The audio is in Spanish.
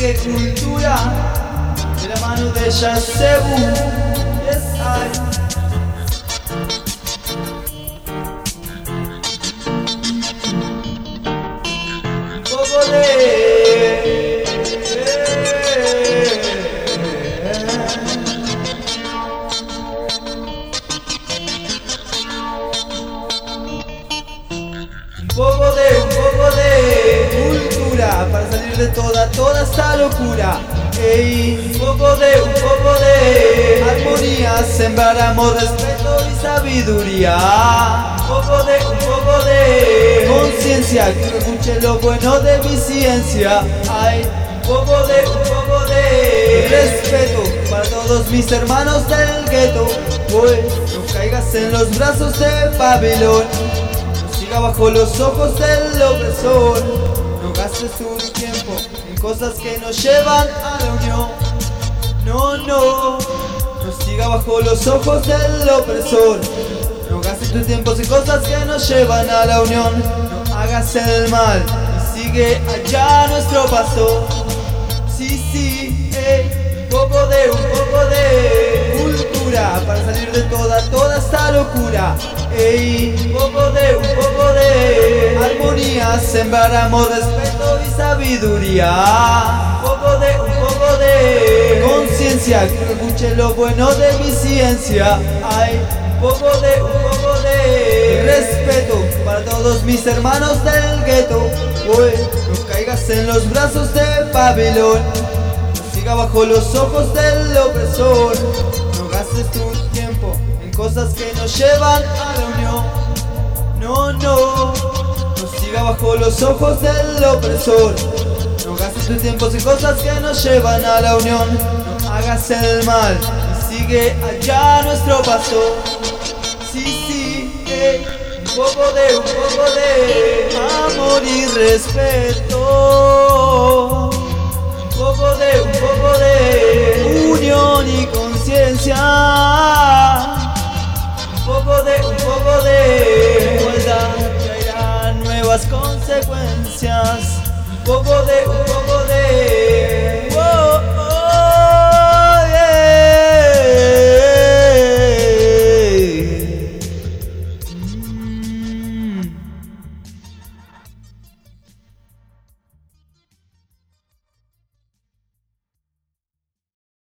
de cultura de la mano de Yasebu. Yes, I. Un poco de Un cultura para salir de toda, toda esta locura. Ey, un poco de, un poco de armonía, sembramos respeto y sabiduría. Un poco de, un poco de conciencia, que escuche lo bueno de mi ciencia. Ay, un poco de, un poco de respeto para todos mis hermanos del gueto. Pues no caigas en los brazos de Babilón. No siga bajo los ojos del opresor. No gastes tu tiempo en cosas que nos llevan a la unión. No, no. No siga bajo los ojos del opresor. No gastes tu tiempo en cosas que nos llevan a la unión. No hagas el mal y sigue allá nuestro paso. Sí, sí, ey, un poco de, un poco de cultura para salir de toda, toda esta locura. Ey, un poco de, un poco de armonía, sembrar amor, respeto y sabiduría. Un poco de, un poco de conciencia, que escuche lo bueno de mi ciencia. Ay, un poco de, un poco de respeto para todos mis hermanos del gueto. Uy, no caigas en los brazos de Babilón. No siga bajo los ojos del opresor. No gastes tu tiempo en cosas que nos llevan a la unión. Siga bajo los ojos del opresor. No gastes tu tiempo en cosas que nos llevan a la unión. No hagas el mal y sigue allá nuestro paso. Sí, sí, un poco de, un poco de amor y respeto. Nuevas consecuencias. Un poco de, un poco de